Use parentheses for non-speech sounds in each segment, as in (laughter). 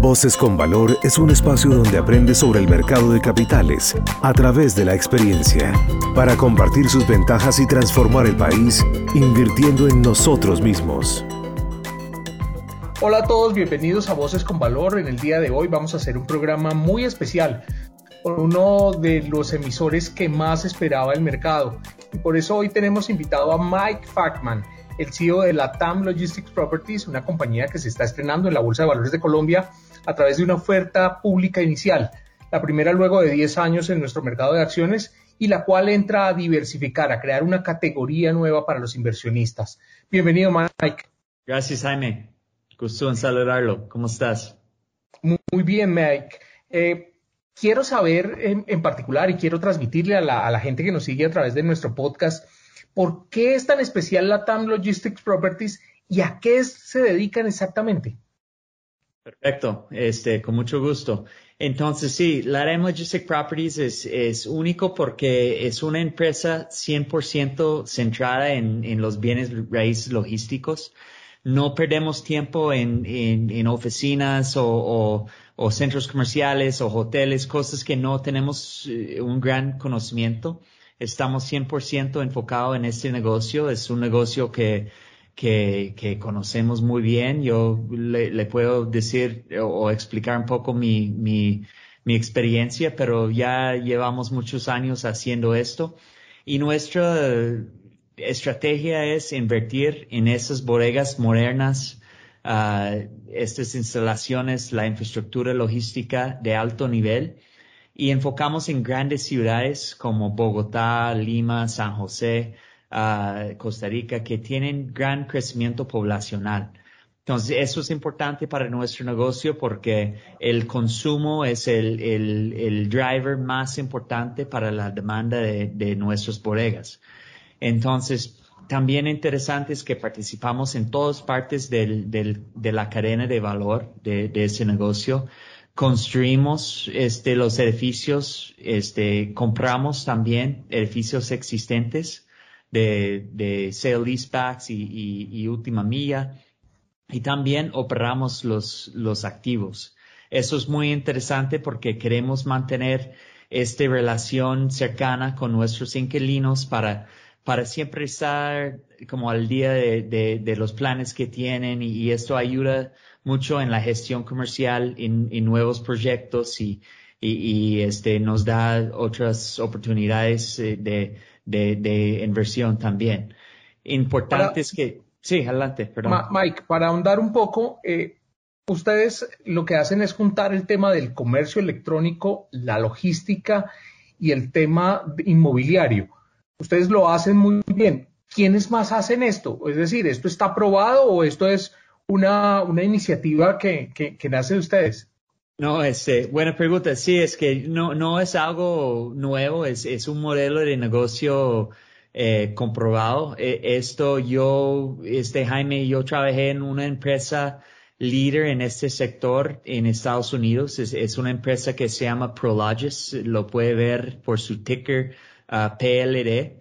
Voces con Valor es un espacio donde aprende sobre el mercado de capitales a través de la experiencia, para compartir sus ventajas y transformar el país invirtiendo en nosotros mismos. Hola a todos, bienvenidos a Voces con Valor. En el día de hoy vamos a hacer un programa muy especial por uno de los emisores que más esperaba el mercado. Y por eso hoy tenemos invitado a Mike Fackman el CEO de la TAM Logistics Properties, una compañía que se está estrenando en la Bolsa de Valores de Colombia a través de una oferta pública inicial, la primera luego de 10 años en nuestro mercado de acciones y la cual entra a diversificar, a crear una categoría nueva para los inversionistas. Bienvenido, Mike. Gracias, Jaime. Gusto en saludarlo. ¿Cómo estás? Muy bien, Mike. Eh, quiero saber en, particular y quiero transmitirle a la, a la gente que nos sigue a través de nuestro podcast ¿Por qué es tan especial la TAM Logistics Properties y a qué se dedican exactamente? Perfecto, este, con mucho gusto. Entonces, sí, la TAM Logistics Properties es, único porque es una empresa 100% centrada en, los bienes raíces logísticos. No perdemos tiempo en, oficinas o, o, centros comerciales o hoteles, cosas que no tenemos eh, un gran conocimiento estamos 100% enfocados en este negocio. Es un negocio que, que, que conocemos muy bien. Yo le, le, puedo decir o explicar un poco mi, mi, mi experiencia, pero ya llevamos muchos años haciendo esto. Y nuestra estrategia es invertir en esas bodegas modernas, uh, estas instalaciones, la infraestructura logística de alto nivel y enfocamos en grandes ciudades como Bogotá, Lima, San José, uh, Costa Rica, que tienen gran crecimiento poblacional. Entonces, eso es importante para nuestro negocio porque el consumo es el, el, el driver más importante para la demanda de, de nuestras bodegas. Entonces, también interesante es que participamos en todas partes del, del, de la cadena de valor de ese negocio construimos este, los edificios, este, compramos también edificios existentes de, de sale leasebacks y, y, y, última milla y también operamos los, los activos. Eso es muy interesante porque queremos mantener esta relación cercana con nuestros inquilinos para, para siempre estar como al día de, de, de los planes que tienen y, y esto ayuda mucho en la gestión comercial, en, nuevos proyectos y, y, este, nos da otras oportunidades eh, de, de, de inversión también. Importante es que, sí, adelante, perdón. Mike, para ahondar un poco, eh, ustedes lo que hacen es juntar el tema del comercio electrónico, la logística y el tema inmobiliario. Ustedes lo hacen muy bien. ¿Quiénes más hacen esto? Es decir, ¿esto está aprobado o esto es una, una iniciativa que, que, nace de ustedes? No, este, buena pregunta. Sí, es que no, no es algo nuevo, es, es un modelo de negocio eh, comprobado. E, esto yo, este Jaime, yo trabajé en una empresa líder en este sector en Estados Unidos. Es, es una empresa que se llama Prologis, lo puede ver por su ticker uh, PLD.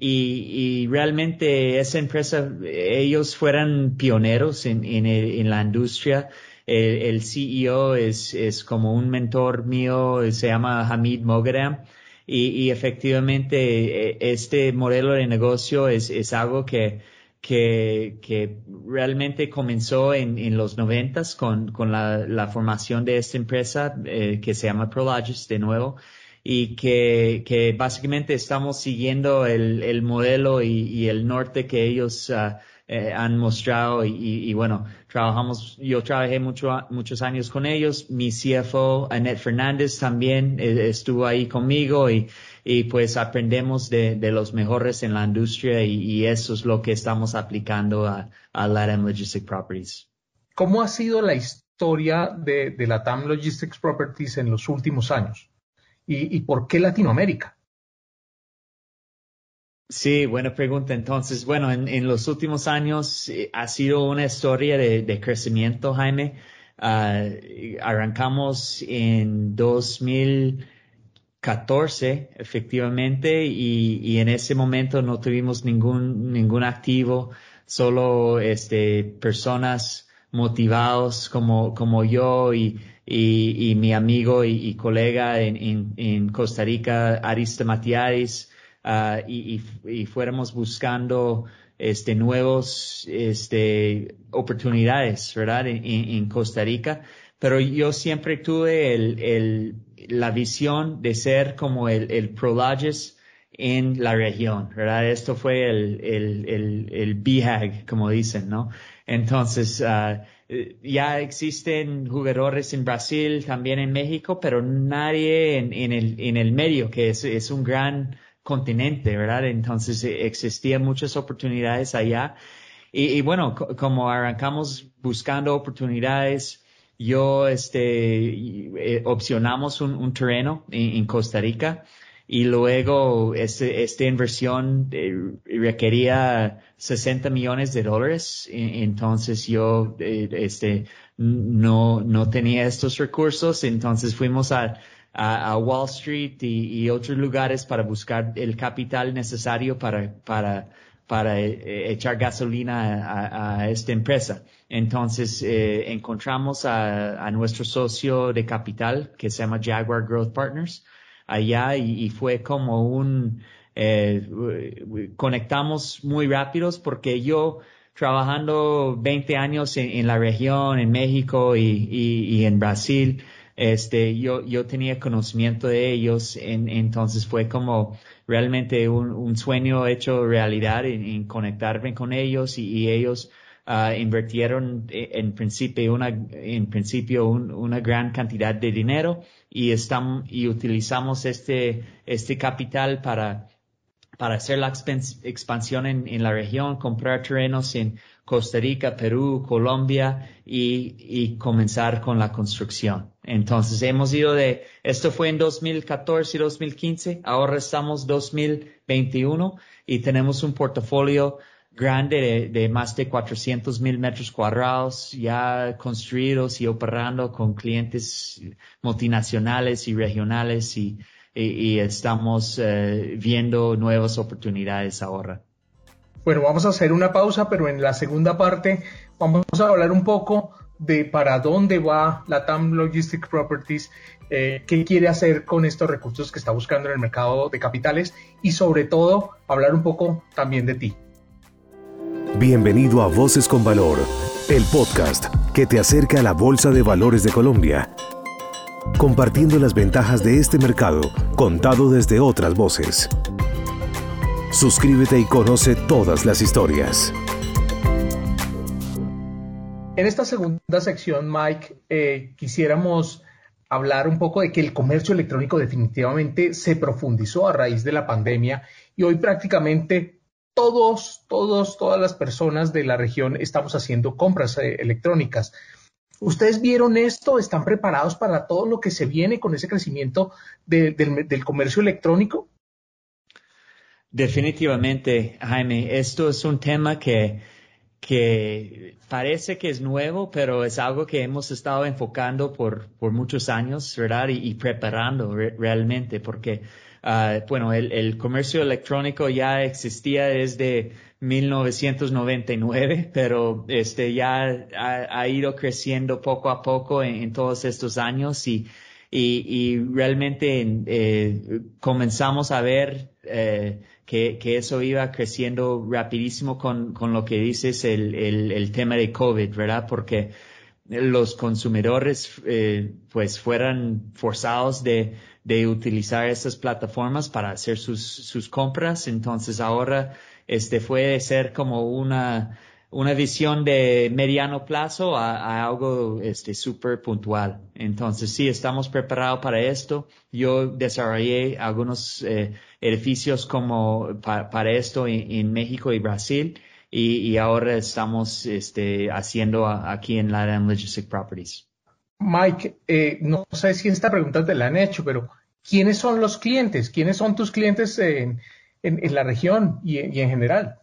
Y, y, realmente esa empresa, ellos fueran pioneros en, en, en la industria. El, el, CEO es, es como un mentor mío, se llama Hamid Mogadam. Y, y efectivamente e, este modelo de negocio es, es algo que, que, que realmente comenzó en, en los noventas con, con la, la, formación de esta empresa eh, que se llama Prologis de nuevo y que, básicamente estamos siguiendo el, el modelo y, el norte que ellos uh, eh, han mostrado y, bueno, trabajamos, yo trabajé mucho, muchos años con ellos, mi CFO, Annette Fernández también eh, estuvo ahí conmigo y, pues aprendemos de, los mejores en la industria y, y, eso es lo que estamos aplicando a, a LATAM Logistic Properties. ¿Cómo ha sido la historia de, de LATAM Logistics Properties en los últimos años? ¿Y, por qué Latinoamérica? Sí, buena pregunta. Entonces, bueno, en, los últimos años eh, ha sido una historia de, crecimiento, Jaime. Ah, arrancamos en 2014, efectivamente, y, en ese momento no tuvimos ningún, ningún activo, solo este, personas motivados como, como yo y, y, mi amigo y, colega en, en, Costa Rica, Arista Matiaris, uh, y, y, fuéramos buscando este, nuevos este, oportunidades, ¿verdad? En, en, Costa Rica. Pero yo siempre tuve el, el, la visión de ser como el, el Prologis en la región, ¿verdad? Esto fue el, el, el, como dicen, ¿no? Entonces, uh, ya existen jugadores en Brasil, también en México, pero nadie en, el, en el medio, que es, un gran continente, ¿verdad? Entonces eh, existían muchas oportunidades allá. Y, bueno, como arrancamos buscando oportunidades, yo, este, eh, opcionamos un, terreno en, en, Costa Rica y luego este, esta inversión eh, requería 60 millones de dólares. Entonces yo, este, no, no tenía estos recursos. Entonces fuimos a, a, Wall Street y, otros lugares para buscar el capital necesario para, para, para eh, echar gasolina a, esta empresa. Entonces eh, encontramos a, nuestro socio de capital que se llama Jaguar Growth Partners allá y, fue como un eh, conectamos muy rápidos porque yo trabajando 20 años en, la región, en México y, y en Brasil, este, yo, yo tenía conocimiento de ellos, en, entonces fue como realmente un, un sueño hecho realidad en, conectarme con ellos y, ellos uh, invirtieron eh, en principio una, en principio una gran cantidad de dinero y estamos, y utilizamos este, este capital para, para hacer la expansión en, en la región, comprar terrenos en Costa Rica, Perú, Colombia y, y, comenzar con la construcción. Entonces hemos ido de, esto fue en 2014 y 2015, ahora estamos 2021 y tenemos un portafolio grande de, más de 400 mil metros cuadrados ya construidos y operando con clientes multinacionales y regionales y, y, estamos eh, viendo nuevas oportunidades ahora. Bueno, vamos a hacer una pausa, pero en la segunda parte vamos a hablar un poco de para dónde va la TAM Logistic Properties, eh, qué quiere hacer con estos recursos que está buscando en el mercado de capitales y sobre todo hablar un poco también de ti. Bienvenido a Voces con Valor, el podcast que te acerca a la Bolsa de Valores de Colombia, compartiendo las ventajas de este mercado contado desde otras voces. Suscríbete y conoce todas las historias. En esta segunda sección, Mike, eh, quisiéramos hablar un poco de que el comercio electrónico definitivamente se profundizó a raíz de la pandemia y hoy prácticamente todos, todos, todas las personas de la región estamos haciendo compras eh, electrónicas. ¿Ustedes vieron esto? ¿Están preparados para todo lo que se viene con ese crecimiento del comercio electrónico? Definitivamente, Jaime, esto es un tema que, parece que es nuevo, pero es algo que hemos estado enfocando por muchos años, ¿verdad? Y, preparando realmente, porque, uh, bueno, el, comercio electrónico ya existía desde 1999, pero este ya ha, ido creciendo poco a poco en, todos estos años y, y, realmente eh, comenzamos a ver eh, que, que, eso iba creciendo rapidísimo con, con lo que dices el, el, el, tema de COVID, ¿verdad? Porque los consumidores eh, pues fueran forzados de, de utilizar estas plataformas para hacer sus, sus compras. Entonces ahora este fue de ser como una una visión de mediano plazo a, algo este súper puntual. Entonces sí, estamos preparados para esto. Yo desarrollé algunos eh, edificios como para esto en, México y Brasil y, ahora estamos este, haciendo aquí en Latin Logistic Properties. Mike, eh, no sé si esta pregunta te la han hecho, pero ¿quiénes son los clientes? ¿Quiénes son tus clientes en, en, la región y, y en general?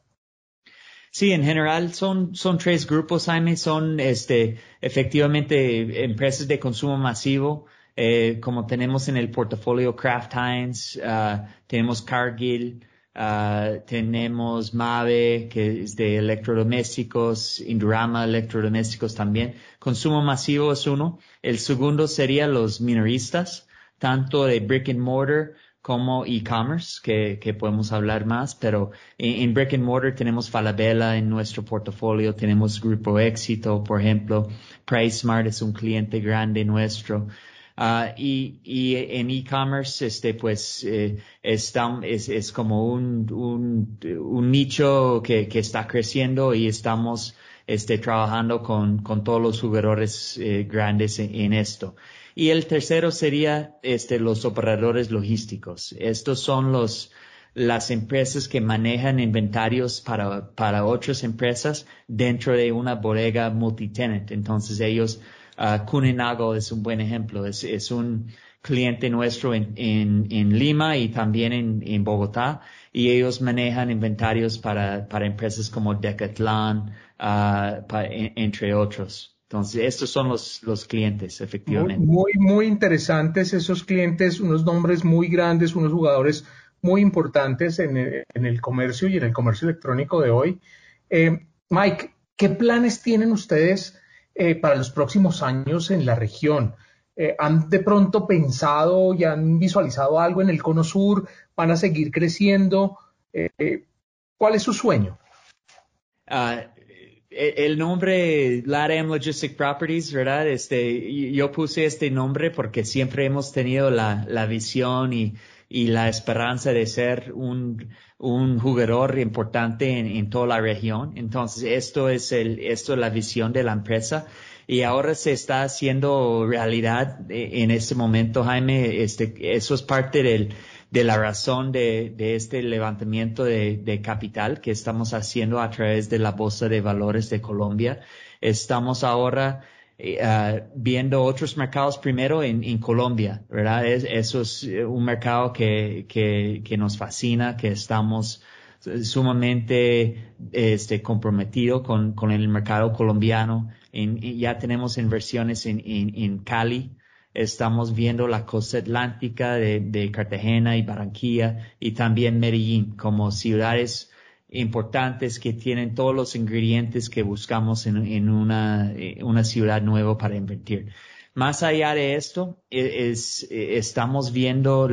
Sí, en general son, son tres grupos, Jaime. Son este, efectivamente empresas de consumo masivo, eh, como tenemos en el portafolio Kraft Heinz, uh, tenemos Cargill, Uh, tenemos Mave, que es de electrodomésticos, Indurama electrodomésticos también. Consumo masivo es uno. El segundo sería los minoristas, tanto de brick and mortar como e-commerce, que, podemos hablar más, pero en, brick and mortar tenemos Falabella en nuestro portafolio, tenemos Grupo Éxito, por ejemplo, PriceSmart es un cliente grande nuestro. Uh, y, y, en e-commerce, este, pues, eh, está, es, es, como un, un, nicho que, que, está creciendo y estamos este, trabajando con, con todos los jugadores eh, grandes en, esto. Y el tercero sería este, los operadores logísticos. Estos son los, las empresas que manejan inventarios para, para otras empresas dentro de una bodega multitenant. Entonces ellos Uh, es un buen ejemplo. Es, es un cliente nuestro en, en, en Lima y también en, en, Bogotá y ellos manejan inventarios para, para empresas como Decathlon, uh, entre otros. Entonces, estos son los, los clientes, efectivamente. Muy, muy, muy, interesantes esos clientes, unos nombres muy grandes, unos jugadores muy importantes en el, en el comercio y en el comercio electrónico de hoy. Eh, Mike, ¿qué planes tienen ustedes eh, para los próximos años en la región? Eh, ¿Han de pronto pensado y han visualizado algo en el cono sur? ¿Van a seguir creciendo? ¿Cuál es su sueño? Uh, el nombre LATAM Logistic Properties, ¿verdad? Este, yo puse este nombre porque siempre hemos tenido la, la visión y, y la esperanza de ser un, un jugador importante en, en, toda la región. Entonces, esto es el, esto es la visión de la empresa. Y ahora se está haciendo realidad en este momento, Jaime. Este, eso es parte del, de la razón de, de este levantamiento de, de, capital que estamos haciendo a través de la Bolsa de Valores de Colombia. Estamos ahora uh, viendo otros mercados primero en, en Colombia, ¿verdad? Es, eso es eh, un mercado que, que, que nos fascina, que estamos sumamente este, comprometido con, con el mercado colombiano. En, ya tenemos inversiones en, en, en, Cali. Estamos viendo la costa atlántica de, Cartagena y Barranquilla y también Medellín como ciudades importantes que tienen todos los ingredientes que buscamos en, una, eh, una, ciudad nueva para invertir. Más allá de esto, e, es, estamos viendo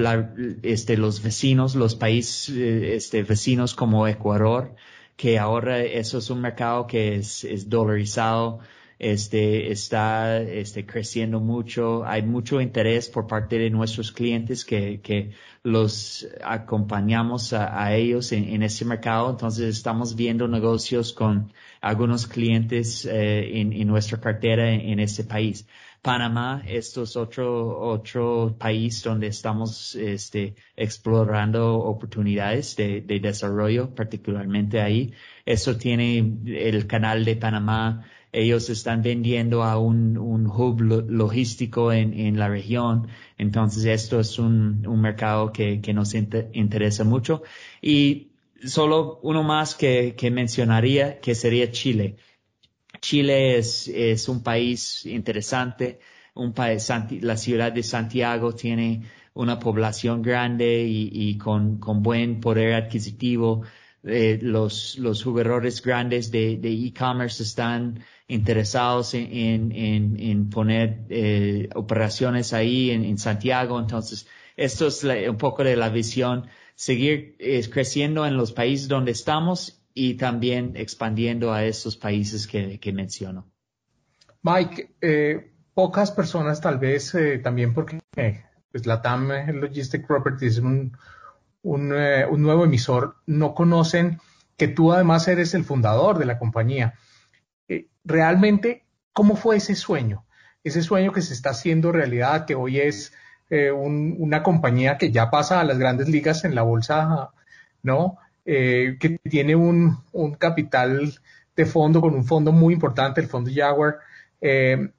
este, los vecinos, los países eh, este, vecinos como Ecuador, que ahora eso es un mercado que es, es dolarizado, este, está este, creciendo mucho. Hay mucho interés por parte de nuestros clientes que, que los acompañamos a, ellos en, en, ese mercado. Entonces estamos viendo negocios con algunos clientes eh, en, nuestra cartera en, en ese país. Panamá, esto es otro, otro país donde estamos este, explorando oportunidades de, de desarrollo, particularmente ahí. Eso tiene el canal de Panamá ellos están vendiendo a un, un hub logístico en, en, la región. Entonces, esto es un, un mercado que, que nos inter interesa mucho. Y solo uno más que, que mencionaría, que sería Chile. Chile es, es un país interesante. Un país, la ciudad de Santiago tiene una población grande y, y con, con buen poder adquisitivo. Eh, los, los jugadores grandes de e-commerce están interesados en, poner eh, operaciones ahí en, Santiago. Entonces, esto es un poco de la visión, seguir eh, creciendo en los países donde estamos y también expandiendo a esos países que, menciono. Mike, eh, pocas personas tal vez eh, también porque pues la TAM Logistic Properties es un nuevo emisor, no conocen que tú además eres el fundador de la compañía realmente, ¿cómo fue ese sueño? Ese sueño que se está haciendo realidad, que hoy es eh, un, una compañía que ya pasa a las grandes ligas en la bolsa, ¿no? Eh, que tiene un, un, capital de fondo con un fondo muy importante, el fondo Jaguar. Eh,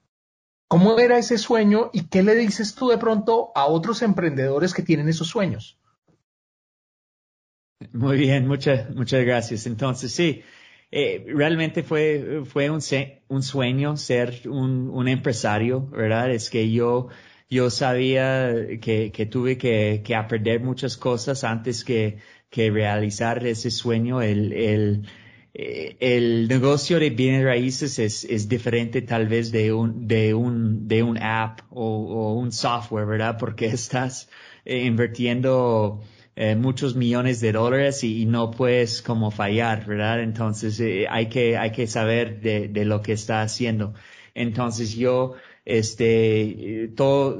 ¿Cómo era ese sueño y qué le dices tú de pronto a otros emprendedores que tienen esos sueños? Muy bien, muchas, muchas gracias. Entonces, sí, eh, realmente fue, fue un, un sueño ser un, un, empresario, ¿verdad? Es que yo, yo sabía que, que tuve que, aprender muchas cosas antes que, que realizar ese sueño. El, el, eh, el negocio de bienes raíces es, es, diferente tal vez de un, de un, de un app o, un software, ¿verdad? Porque (laughs) estás invirtiendo eh, muchos millones de dólares y, no puedes como fallar, ¿verdad? Entonces eh, hay que, hay que saber de, de lo que está haciendo. Entonces yo, este, todo,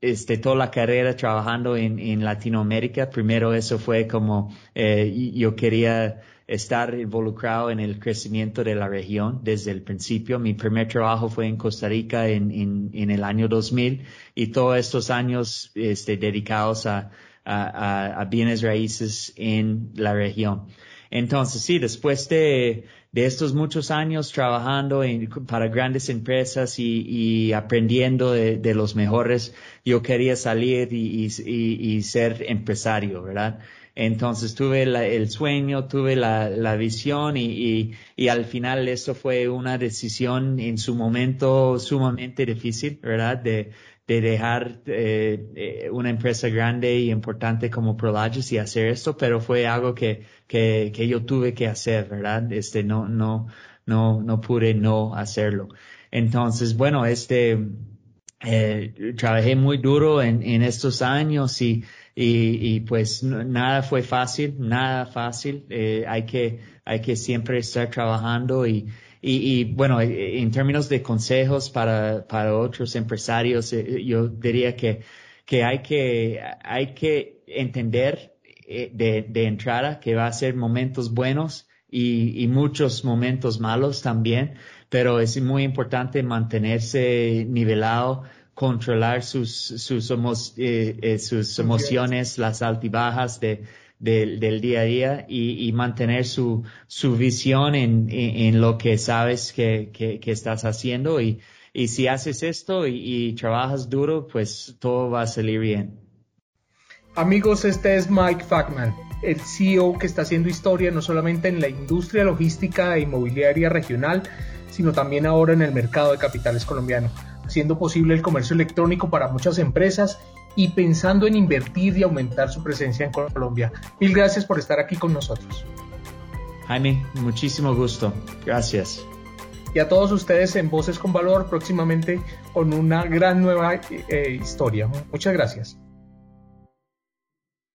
este, toda la carrera trabajando en, en Latinoamérica. Primero eso fue como eh, yo quería estar involucrado en el crecimiento de la región desde el principio. Mi primer trabajo fue en Costa Rica en, en, en el año 2000 y todos estos años este, dedicados a, a, bienes raíces en la región. Entonces, sí, después de, de estos muchos años trabajando para grandes empresas y, y aprendiendo de, de, los mejores, yo quería salir y, y, y ser empresario, ¿verdad? Entonces tuve el sueño, tuve la, la visión y, al final eso fue una decisión en su momento sumamente difícil, ¿verdad? De dejar eh, eh, una empresa grande y importante como Prologis y hacer esto, pero fue algo que, que, yo tuve que hacer, ¿verdad? Este, no, no, no, no pude no hacerlo. Entonces, bueno, este, eh, trabajé muy duro en, estos años y, y, pues nada fue fácil, nada fácil. Hay que, hay que siempre estar trabajando y, y, y, bueno, eh, en términos de consejos para, para otros empresarios, eh, yo diría que, que hay que, hay que entender eh, de, de entrada que va a ser momentos buenos y, y muchos momentos malos también, pero es muy importante mantenerse nivelado, controlar sus, sus, eh, sus emociones, las altibajas de, del, día a día y, mantener su, su visión en, en, lo que sabes que, que, estás haciendo y, y si haces esto y, y, trabajas duro, pues todo va a salir bien. Amigos, este es Mike Fackman, el CEO que está haciendo historia no solamente en la industria logística e inmobiliaria regional, sino también ahora en el mercado de capitales colombiano, haciendo posible el comercio electrónico para muchas empresas y pensando en invertir y aumentar su presencia en Colombia. Mil gracias por estar aquí con nosotros. Jaime, muchísimo gusto. Gracias. Y a todos ustedes en Voces con Valor próximamente con una gran nueva eh, historia. Muchas gracias.